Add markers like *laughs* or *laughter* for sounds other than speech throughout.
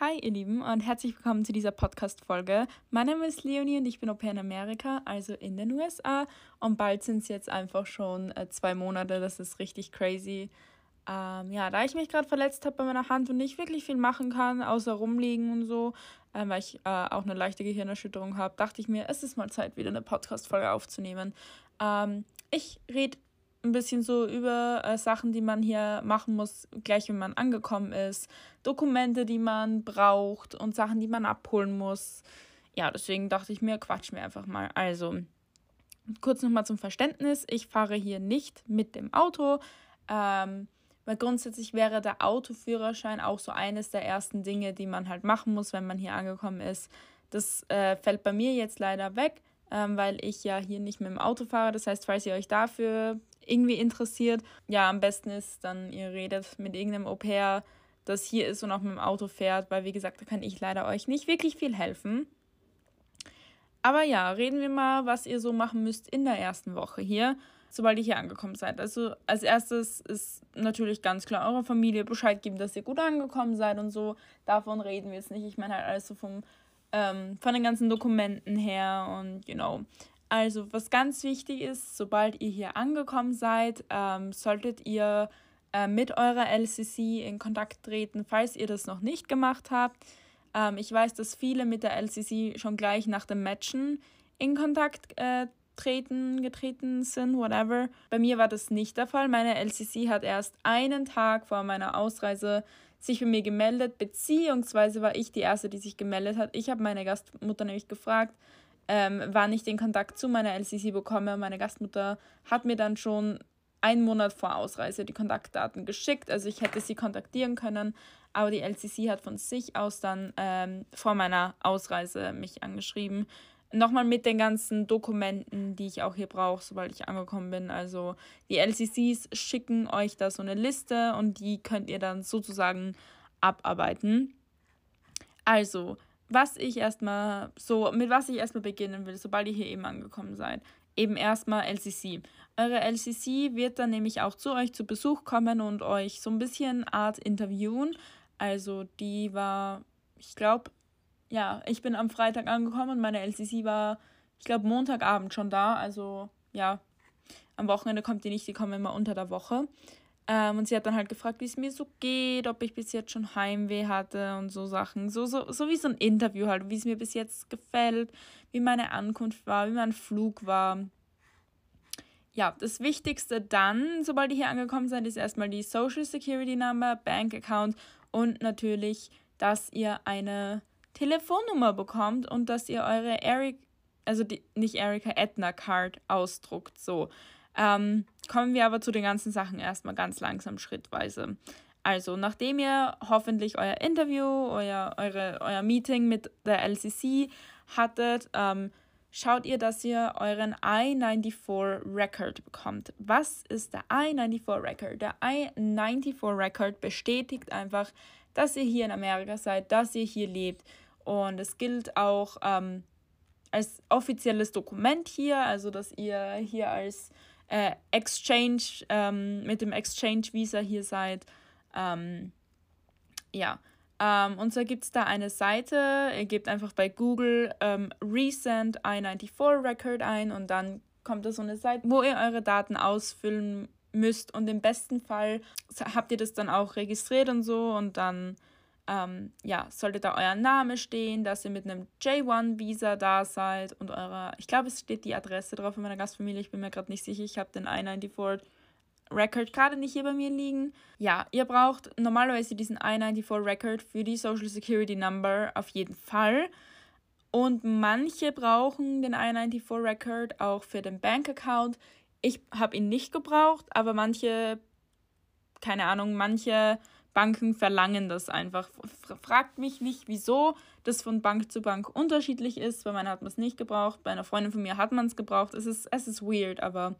Hi ihr Lieben und herzlich willkommen zu dieser Podcast-Folge. Mein Name ist Leonie und ich bin Au pair in Amerika, also in den USA. Und bald sind es jetzt einfach schon äh, zwei Monate, das ist richtig crazy. Ähm, ja, da ich mich gerade verletzt habe bei meiner Hand und nicht wirklich viel machen kann, außer rumliegen und so, äh, weil ich äh, auch eine leichte Gehirnerschütterung habe, dachte ich mir, es ist mal Zeit, wieder eine Podcast-Folge aufzunehmen. Ähm, ich rede ein bisschen so über äh, Sachen, die man hier machen muss, gleich wenn man angekommen ist, Dokumente, die man braucht und Sachen, die man abholen muss. Ja, deswegen dachte ich mir, quatsch mir einfach mal. Also, kurz nochmal zum Verständnis. Ich fahre hier nicht mit dem Auto, ähm, weil grundsätzlich wäre der Autoführerschein auch so eines der ersten Dinge, die man halt machen muss, wenn man hier angekommen ist. Das äh, fällt bei mir jetzt leider weg, ähm, weil ich ja hier nicht mit dem Auto fahre. Das heißt, falls ihr euch dafür irgendwie interessiert, ja, am besten ist dann, ihr redet mit irgendeinem Au pair, das hier ist und auch mit dem Auto fährt, weil wie gesagt, da kann ich leider euch nicht wirklich viel helfen. Aber ja, reden wir mal, was ihr so machen müsst in der ersten Woche hier, sobald ihr hier angekommen seid. Also als erstes ist natürlich ganz klar eurer Familie Bescheid geben, dass ihr gut angekommen seid und so. Davon reden wir jetzt nicht. Ich meine halt alles so vom, ähm, von den ganzen Dokumenten her und you know. Also, was ganz wichtig ist, sobald ihr hier angekommen seid, ähm, solltet ihr äh, mit eurer LCC in Kontakt treten, falls ihr das noch nicht gemacht habt. Ähm, ich weiß, dass viele mit der LCC schon gleich nach dem Matchen in Kontakt äh, treten, getreten sind, whatever. Bei mir war das nicht der Fall. Meine LCC hat erst einen Tag vor meiner Ausreise sich bei mir gemeldet, beziehungsweise war ich die Erste, die sich gemeldet hat. Ich habe meine Gastmutter nämlich gefragt, ähm, wann ich den Kontakt zu meiner LCC bekomme. Meine Gastmutter hat mir dann schon einen Monat vor Ausreise die Kontaktdaten geschickt. Also ich hätte sie kontaktieren können, aber die LCC hat von sich aus dann ähm, vor meiner Ausreise mich angeschrieben. Nochmal mit den ganzen Dokumenten, die ich auch hier brauche, sobald ich angekommen bin. Also die LCCs schicken euch da so eine Liste und die könnt ihr dann sozusagen abarbeiten. Also, was ich erstmal so, mit was ich erstmal beginnen will, sobald ihr hier eben angekommen seid. Eben erstmal LCC. Eure LCC wird dann nämlich auch zu euch zu Besuch kommen und euch so ein bisschen Art interviewen. Also die war, ich glaube, ja, ich bin am Freitag angekommen und meine LCC war, ich glaube, Montagabend schon da. Also ja, am Wochenende kommt die nicht, die kommen immer unter der Woche. Ähm, und sie hat dann halt gefragt, wie es mir so geht, ob ich bis jetzt schon Heimweh hatte und so Sachen. So, so, so wie so ein Interview halt, wie es mir bis jetzt gefällt, wie meine Ankunft war, wie mein Flug war. Ja, das Wichtigste dann, sobald ihr hier angekommen seid, ist erstmal die Social Security Number, Bank Account und natürlich, dass ihr eine Telefonnummer bekommt und dass ihr eure Eric, also die, nicht Erika Edna Card ausdruckt. So. Ähm, kommen wir aber zu den ganzen Sachen erstmal ganz langsam schrittweise. Also, nachdem ihr hoffentlich euer Interview, euer, eure, euer Meeting mit der LCC hattet, ähm, schaut ihr, dass ihr euren I-94 Record bekommt. Was ist der I-94 Record? Der I-94 Record bestätigt einfach, dass ihr hier in Amerika seid, dass ihr hier lebt. Und es gilt auch ähm, als offizielles Dokument hier, also dass ihr hier als äh, Exchange, ähm, mit dem Exchange Visa hier seid. Ähm, ja, ähm, und zwar gibt es da eine Seite, ihr gebt einfach bei Google ähm, Recent I-94 Record ein und dann kommt da so eine Seite, wo ihr eure Daten ausfüllen müsst und im besten Fall habt ihr das dann auch registriert und so und dann ähm, ja, sollte da euer Name stehen, dass ihr mit einem J1-Visa da seid und eurer, ich glaube, es steht die Adresse drauf von meiner Gastfamilie, ich bin mir gerade nicht sicher, ich habe den I-94 Record gerade nicht hier bei mir liegen. Ja, ihr braucht normalerweise diesen I-94 Record für die Social Security Number auf jeden Fall. Und manche brauchen den I-94 Record auch für den Bank Account. Ich habe ihn nicht gebraucht, aber manche, keine Ahnung, manche Banken verlangen das einfach. Fragt mich nicht, wieso das von Bank zu Bank unterschiedlich ist. Bei meiner hat man es nicht gebraucht, bei einer Freundin von mir hat man es gebraucht. Es ist, es ist weird, aber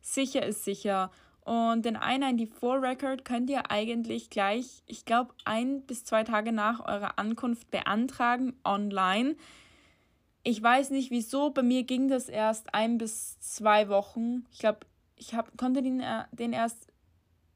sicher ist sicher. Und den I-94 Record könnt ihr eigentlich gleich, ich glaube, ein bis zwei Tage nach eurer Ankunft beantragen online. Ich weiß nicht wieso, bei mir ging das erst ein bis zwei Wochen. Ich glaube, ich hab, konnte den, äh, den erst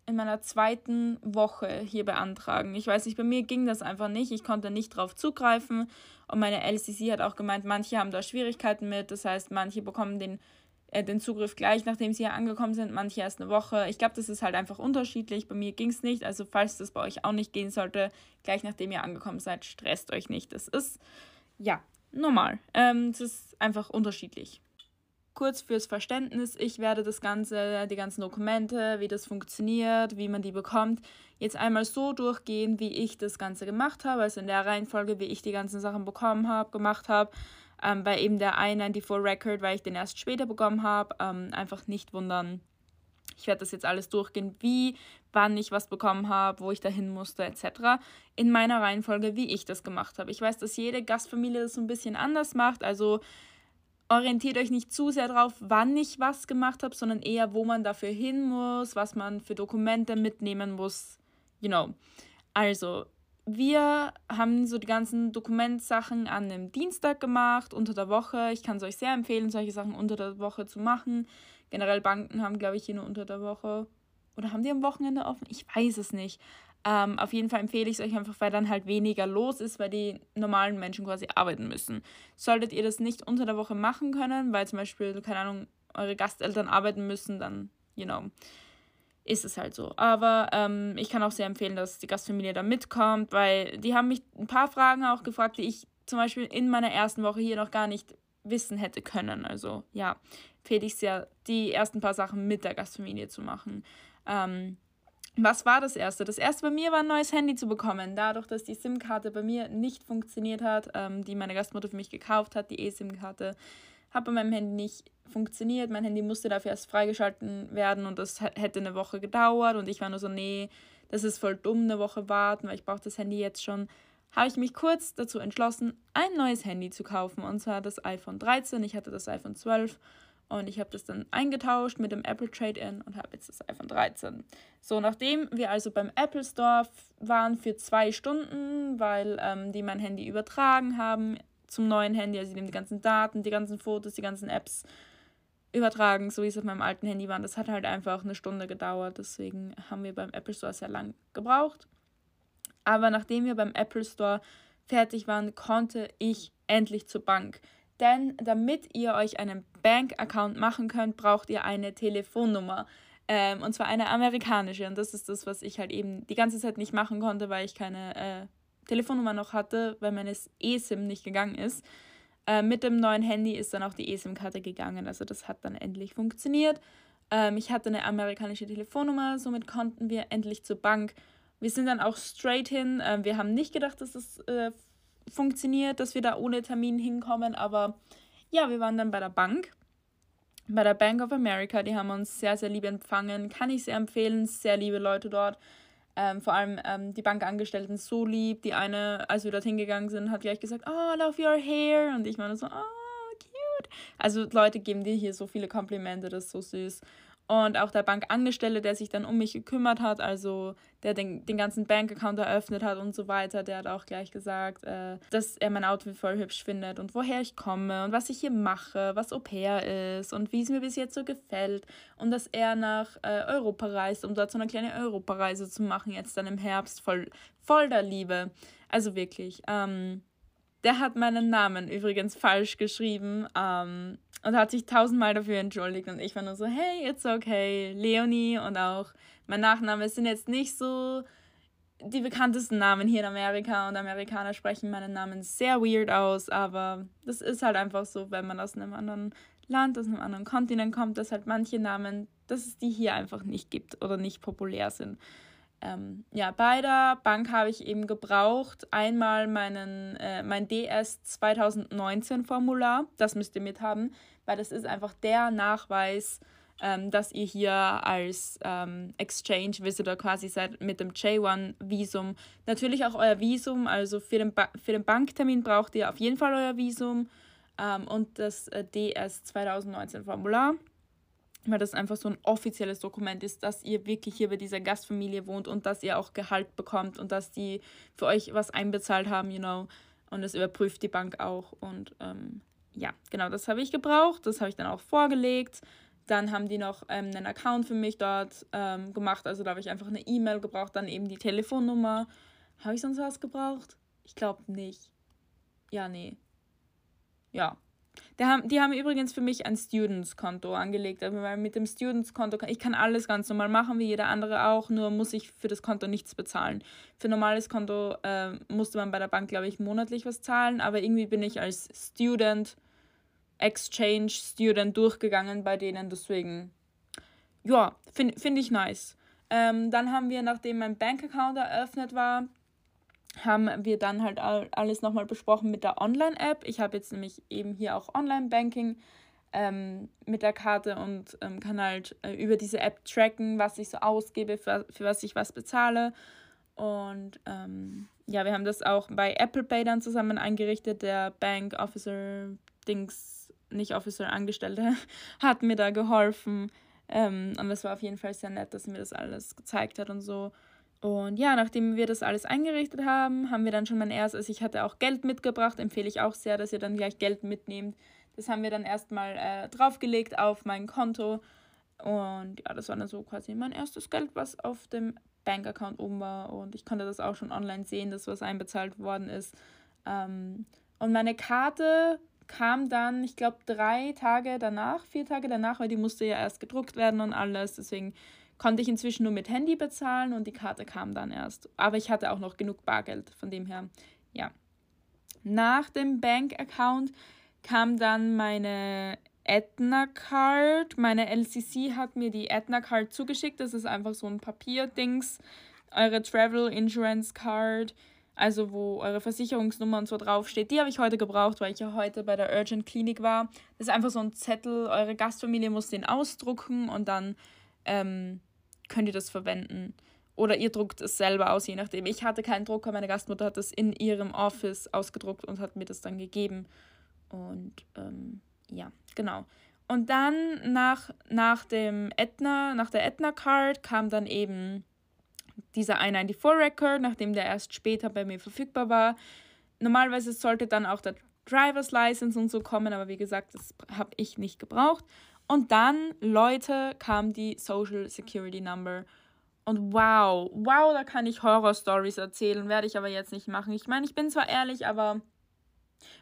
in meiner zweiten Woche hier beantragen. Ich weiß nicht, bei mir ging das einfach nicht. Ich konnte nicht drauf zugreifen. Und meine LCC hat auch gemeint, manche haben da Schwierigkeiten mit. Das heißt, manche bekommen den, äh, den Zugriff gleich, nachdem sie hier angekommen sind, manche erst eine Woche. Ich glaube, das ist halt einfach unterschiedlich. Bei mir ging es nicht. Also falls das bei euch auch nicht gehen sollte, gleich nachdem ihr angekommen seid, stresst euch nicht. Das ist, ja, normal. Ähm, es ist einfach unterschiedlich. Kurz fürs Verständnis, ich werde das Ganze, die ganzen Dokumente, wie das funktioniert, wie man die bekommt, jetzt einmal so durchgehen, wie ich das Ganze gemacht habe, also in der Reihenfolge, wie ich die ganzen Sachen bekommen habe, gemacht habe. Ähm, bei eben der I-94 Record, weil ich den erst später bekommen habe, ähm, einfach nicht wundern. Ich werde das jetzt alles durchgehen, wie, wann ich was bekommen habe, wo ich dahin musste, etc. In meiner Reihenfolge, wie ich das gemacht habe. Ich weiß, dass jede Gastfamilie das so ein bisschen anders macht, also orientiert euch nicht zu sehr darauf, wann ich was gemacht habe, sondern eher, wo man dafür hin muss, was man für Dokumente mitnehmen muss. You know. Also, wir haben so die ganzen Dokumentsachen an einem Dienstag gemacht, unter der Woche. Ich kann es euch sehr empfehlen, solche Sachen unter der Woche zu machen. Generell Banken haben, glaube ich, hier nur unter der Woche. Oder haben die am Wochenende offen? Ich weiß es nicht. Ähm, auf jeden Fall empfehle ich es euch einfach, weil dann halt weniger los ist, weil die normalen Menschen quasi arbeiten müssen. Solltet ihr das nicht unter der Woche machen können, weil zum Beispiel, keine Ahnung, eure Gasteltern arbeiten müssen, dann, you know, ist es halt so. Aber ähm, ich kann auch sehr empfehlen, dass die Gastfamilie da mitkommt, weil die haben mich ein paar Fragen auch gefragt, die ich zum Beispiel in meiner ersten Woche hier noch gar nicht wissen hätte können. Also ja, empfehle ich sehr, die ersten paar Sachen mit der Gastfamilie zu machen. Ähm, was war das erste? Das erste bei mir war ein neues Handy zu bekommen. Dadurch, dass die SIM-Karte bei mir nicht funktioniert hat, ähm, die meine Gastmutter für mich gekauft hat, die eSIM-Karte, hat bei meinem Handy nicht funktioniert. Mein Handy musste dafür erst freigeschalten werden und das hätte eine Woche gedauert. Und ich war nur so, nee, das ist voll dumm, eine Woche warten, weil ich brauche das Handy jetzt schon. Habe ich mich kurz dazu entschlossen, ein neues Handy zu kaufen. Und zwar das iPhone 13. Ich hatte das iPhone 12 und ich habe das dann eingetauscht mit dem Apple Trade-In und habe jetzt das iPhone 13. So, nachdem wir also beim Apple Store waren für zwei Stunden, weil ähm, die mein Handy übertragen haben zum neuen Handy, also die die ganzen Daten, die ganzen Fotos, die ganzen Apps übertragen, so wie es auf meinem alten Handy war. Das hat halt einfach eine Stunde gedauert, deswegen haben wir beim Apple Store sehr lang gebraucht. Aber nachdem wir beim Apple Store fertig waren, konnte ich endlich zur Bank. Denn damit ihr euch einen Bank-Account machen könnt, braucht ihr eine Telefonnummer. Ähm, und zwar eine amerikanische. Und das ist das, was ich halt eben die ganze Zeit nicht machen konnte, weil ich keine äh, Telefonnummer noch hatte, weil meine eSIM nicht gegangen ist. Äh, mit dem neuen Handy ist dann auch die eSIM-Karte gegangen. Also das hat dann endlich funktioniert. Ähm, ich hatte eine amerikanische Telefonnummer, somit konnten wir endlich zur Bank. Wir sind dann auch straight hin. Äh, wir haben nicht gedacht, dass das äh, funktioniert, dass wir da ohne Termin hinkommen. Aber ja, wir waren dann bei der Bank, bei der Bank of America. Die haben uns sehr, sehr lieb empfangen. Kann ich sehr empfehlen. Sehr liebe Leute dort. Ähm, vor allem ähm, die Bankangestellten so lieb. Die eine, als wir dorthin gegangen sind, hat gleich gesagt, oh, I love your hair. Und ich meine so, oh, cute. Also Leute geben dir hier so viele Komplimente, das ist so süß. Und auch der Bankangestellte, der sich dann um mich gekümmert hat, also der den, den ganzen Bankaccount eröffnet hat und so weiter, der hat auch gleich gesagt, äh, dass er mein Outfit voll hübsch findet und woher ich komme und was ich hier mache, was Au pair ist und wie es mir bis jetzt so gefällt. Und dass er nach äh, Europa reist, um dort so eine kleine Europareise zu machen, jetzt dann im Herbst, voll, voll der Liebe. Also wirklich. Ähm, der hat meinen Namen übrigens falsch geschrieben. Ähm, und hat sich tausendmal dafür entschuldigt. Und ich war nur so, hey, it's okay. Leonie und auch mein Nachname sind jetzt nicht so die bekanntesten Namen hier in Amerika. Und Amerikaner sprechen meinen Namen sehr weird aus. Aber das ist halt einfach so, wenn man aus einem anderen Land, aus einem anderen Kontinent kommt, dass halt manche Namen, dass es die hier einfach nicht gibt oder nicht populär sind. Ähm, ja, bei der Bank habe ich eben gebraucht einmal meinen, äh, mein DS 2019 Formular, das müsst ihr mithaben, weil das ist einfach der Nachweis, ähm, dass ihr hier als ähm, Exchange Visitor quasi seid mit dem J1 Visum. Natürlich auch euer Visum, also für den, ba für den Banktermin braucht ihr auf jeden Fall euer Visum. Ähm, und das äh, DS 2019 Formular weil das einfach so ein offizielles Dokument ist, dass ihr wirklich hier bei dieser Gastfamilie wohnt und dass ihr auch Gehalt bekommt und dass die für euch was einbezahlt haben, you know. Und das überprüft die Bank auch. Und ähm, ja, genau, das habe ich gebraucht. Das habe ich dann auch vorgelegt. Dann haben die noch ähm, einen Account für mich dort ähm, gemacht. Also da habe ich einfach eine E-Mail gebraucht, dann eben die Telefonnummer. Habe ich sonst was gebraucht? Ich glaube nicht. Ja, nee. Ja. Die haben, die haben übrigens für mich ein Students-Konto angelegt. Also weil mit dem Students-Konto kann ich kann alles ganz normal machen, wie jeder andere auch, nur muss ich für das Konto nichts bezahlen. Für ein normales Konto äh, musste man bei der Bank, glaube ich, monatlich was zahlen, aber irgendwie bin ich als Student, Exchange Student durchgegangen bei denen, deswegen, ja, finde find ich nice. Ähm, dann haben wir, nachdem mein Bankaccount eröffnet war, haben wir dann halt alles nochmal besprochen mit der Online-App. Ich habe jetzt nämlich eben hier auch Online-Banking ähm, mit der Karte und ähm, kann halt äh, über diese App tracken, was ich so ausgebe, für, für was ich was bezahle. Und ähm, ja, wir haben das auch bei Apple Pay dann zusammen eingerichtet. Der Bank Officer Dings, nicht Officer, Angestellte, *laughs* hat mir da geholfen. Ähm, und das war auf jeden Fall sehr nett, dass er mir das alles gezeigt hat und so. Und ja, nachdem wir das alles eingerichtet haben, haben wir dann schon mein erstes, also ich hatte auch Geld mitgebracht, empfehle ich auch sehr, dass ihr dann gleich Geld mitnehmt. Das haben wir dann erstmal äh, draufgelegt auf mein Konto. Und ja, das war dann so quasi mein erstes Geld, was auf dem Bankaccount oben war. Und ich konnte das auch schon online sehen, dass was einbezahlt worden ist. Ähm, und meine Karte kam dann, ich glaube, drei Tage danach, vier Tage danach, weil die musste ja erst gedruckt werden und alles. Deswegen konnte ich inzwischen nur mit Handy bezahlen und die Karte kam dann erst. Aber ich hatte auch noch genug Bargeld, von dem her, ja. Nach dem Bank-Account kam dann meine Aetna Card. Meine LCC hat mir die Aetna Card zugeschickt. Das ist einfach so ein Papierdings. Eure Travel Insurance Card, also wo eure Versicherungsnummer und so draufsteht. Die habe ich heute gebraucht, weil ich ja heute bei der Urgent Klinik war. Das ist einfach so ein Zettel. Eure Gastfamilie muss den ausdrucken und dann ähm, könnt ihr das verwenden. Oder ihr druckt es selber aus, je nachdem. Ich hatte keinen Drucker, meine Gastmutter hat das in ihrem Office ausgedruckt und hat mir das dann gegeben. Und ähm, ja, genau. Und dann nach, nach dem Etna, nach der Etna Card kam dann eben dieser I-94-Record, nachdem der erst später bei mir verfügbar war. Normalerweise sollte dann auch der Driver's License und so kommen, aber wie gesagt, das habe ich nicht gebraucht. Und dann, Leute, kam die Social Security Number. Und wow, wow, da kann ich Horror-Stories erzählen, werde ich aber jetzt nicht machen. Ich meine, ich bin zwar ehrlich, aber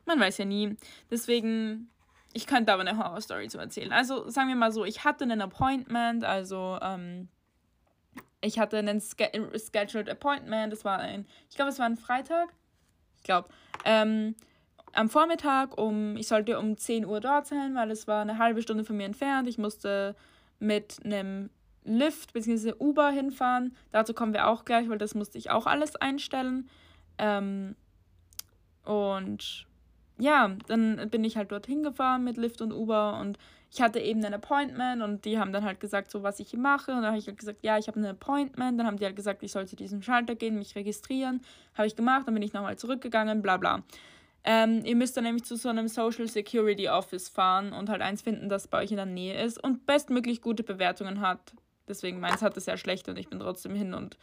man weiß ja nie. Deswegen, ich könnte aber eine Horror-Story zu erzählen. Also sagen wir mal so, ich hatte einen Appointment, also ähm, ich hatte einen scheduled Appointment, das war ein, ich glaube, es war ein Freitag. Ich glaube. Ähm, am Vormittag um, ich sollte um 10 Uhr dort sein, weil es war eine halbe Stunde von mir entfernt. Ich musste mit einem Lift bzw. Uber hinfahren. Dazu kommen wir auch gleich, weil das musste ich auch alles einstellen. Ähm, und ja, dann bin ich halt dorthin gefahren mit Lift und Uber und ich hatte eben ein Appointment und die haben dann halt gesagt, so was ich mache. Und dann habe ich halt gesagt, ja, ich habe ein Appointment. Dann haben die halt gesagt, ich soll zu diesem Schalter gehen, mich registrieren. Habe ich gemacht, dann bin ich nochmal zurückgegangen, bla bla. Ähm, ihr müsst dann nämlich zu so einem Social Security Office fahren und halt eins finden, das bei euch in der Nähe ist und bestmöglich gute Bewertungen hat. Deswegen meins hatte sehr schlecht und ich bin trotzdem hin und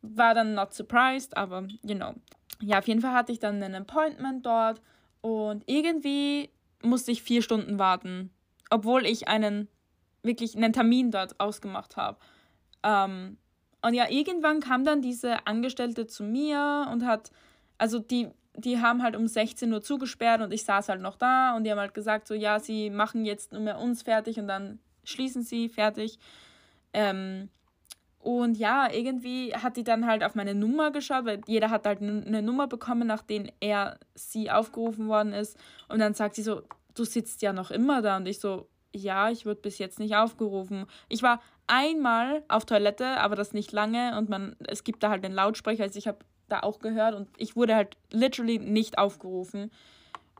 war dann not surprised, aber you know. Ja, auf jeden Fall hatte ich dann ein Appointment dort und irgendwie musste ich vier Stunden warten, obwohl ich einen wirklich einen Termin dort ausgemacht habe. Ähm, und ja, irgendwann kam dann diese Angestellte zu mir und hat, also die die haben halt um 16 Uhr zugesperrt und ich saß halt noch da und die haben halt gesagt, so ja, sie machen jetzt nur mehr uns fertig und dann schließen sie fertig. Ähm, und ja, irgendwie hat die dann halt auf meine Nummer geschaut, weil jeder hat halt eine Nummer bekommen, nachdem er sie aufgerufen worden ist. Und dann sagt sie so, du sitzt ja noch immer da. Und ich so, ja, ich wurde bis jetzt nicht aufgerufen. Ich war einmal auf Toilette, aber das nicht lange und man, es gibt da halt den Lautsprecher, also ich habe da auch gehört und ich wurde halt literally nicht aufgerufen.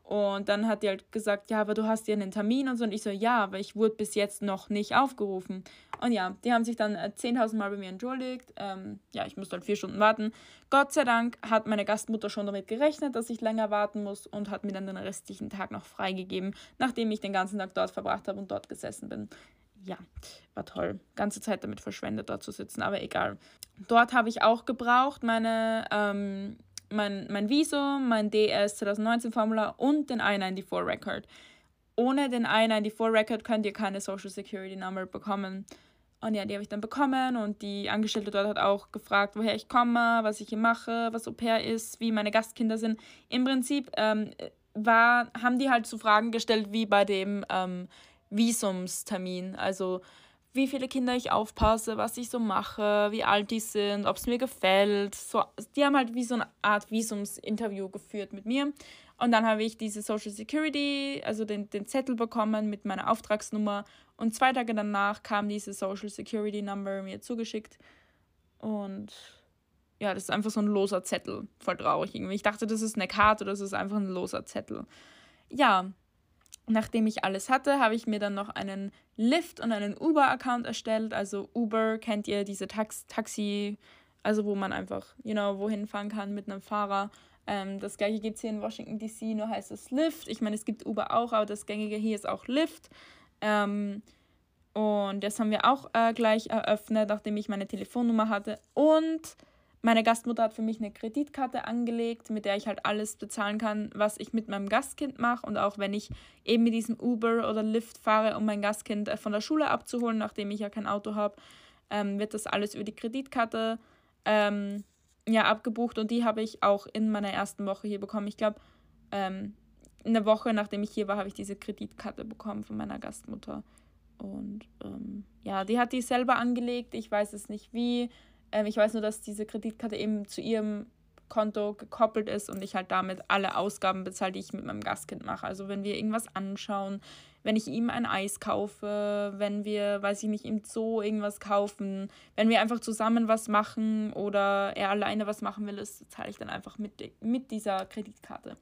Und dann hat die halt gesagt, ja, aber du hast ja einen Termin und so. Und ich so, ja, aber ich wurde bis jetzt noch nicht aufgerufen. Und ja, die haben sich dann 10.000 äh, Mal bei mir entschuldigt. Ähm, ja, ich musste halt vier Stunden warten. Gott sei Dank hat meine Gastmutter schon damit gerechnet, dass ich länger warten muss und hat mir dann den restlichen Tag noch freigegeben, nachdem ich den ganzen Tag dort verbracht habe und dort gesessen bin ja, war toll. Ganze Zeit damit verschwendet, dort zu sitzen, aber egal. Dort habe ich auch gebraucht meine, ähm, mein, mein Visum, mein DS 2019 Formular und den I-94 Record. ohne den I-94-Record könnt ihr keine Social Security Number bekommen. Und ja, die habe ich dann bekommen und die Angestellte dort hat auch gefragt, woher ich komme, was ich hier mache, was Au pair ist, wie meine Gastkinder sind. Im Prinzip ähm, war, haben die halt so Fragen gestellt wie bei dem ähm, Visumstermin. Also wie viele Kinder ich aufpasse, was ich so mache, wie alt die sind, ob es mir gefällt. So, die haben halt wie so eine Art Visumsinterview geführt mit mir. Und dann habe ich diese Social Security, also den, den Zettel bekommen mit meiner Auftragsnummer. Und zwei Tage danach kam diese Social Security Number mir zugeschickt. Und ja, das ist einfach so ein loser Zettel. Voll traurig irgendwie. Ich dachte, das ist eine Karte, das ist einfach ein loser Zettel. Ja, nachdem ich alles hatte, habe ich mir dann noch einen Lyft und einen Uber-Account erstellt. Also Uber kennt ihr diese Tax Taxi, also wo man einfach, you know, wohin fahren kann mit einem Fahrer. Ähm, das gleiche gibt es hier in Washington DC, nur heißt es Lyft. Ich meine, es gibt Uber auch, aber das gängige hier ist auch Lyft. Ähm, und das haben wir auch äh, gleich eröffnet, nachdem ich meine Telefonnummer hatte. Und meine Gastmutter hat für mich eine Kreditkarte angelegt, mit der ich halt alles bezahlen kann, was ich mit meinem Gastkind mache. Und auch wenn ich eben mit diesem Uber oder Lyft fahre, um mein Gastkind äh, von der Schule abzuholen, nachdem ich ja kein Auto habe, ähm, wird das alles über die Kreditkarte ähm, ja, abgebucht und die habe ich auch in meiner ersten Woche hier bekommen. Ich glaube, ähm, eine Woche nachdem ich hier war, habe ich diese Kreditkarte bekommen von meiner Gastmutter. Und ähm, ja, die hat die selber angelegt. Ich weiß es nicht wie. Ähm, ich weiß nur, dass diese Kreditkarte eben zu ihrem Konto gekoppelt ist und ich halt damit alle Ausgaben bezahle, die ich mit meinem Gastkind mache. Also wenn wir irgendwas anschauen, wenn ich ihm ein Eis kaufe, wenn wir, weiß ich nicht, im Zoo irgendwas kaufen, wenn wir einfach zusammen was machen oder er alleine was machen will, das zahle ich dann einfach mit, mit dieser Kreditkarte.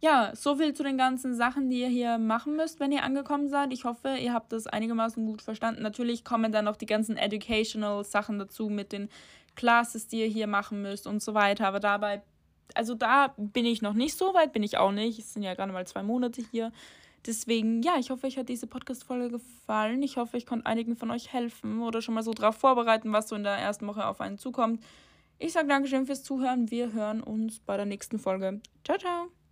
Ja, so viel zu den ganzen Sachen, die ihr hier machen müsst, wenn ihr angekommen seid. Ich hoffe, ihr habt das einigermaßen gut verstanden. Natürlich kommen dann noch die ganzen educational Sachen dazu mit den Classes, die ihr hier machen müsst und so weiter. Aber dabei, also da bin ich noch nicht so weit, bin ich auch nicht. Es sind ja gerade mal zwei Monate hier. Deswegen, ja, ich hoffe, euch hat diese Podcast-Folge gefallen. Ich hoffe, ich konnte einigen von euch helfen oder schon mal so drauf vorbereiten, was so in der ersten Woche auf einen zukommt. Ich sage Dankeschön fürs Zuhören. Wir hören uns bei der nächsten Folge. Ciao, ciao.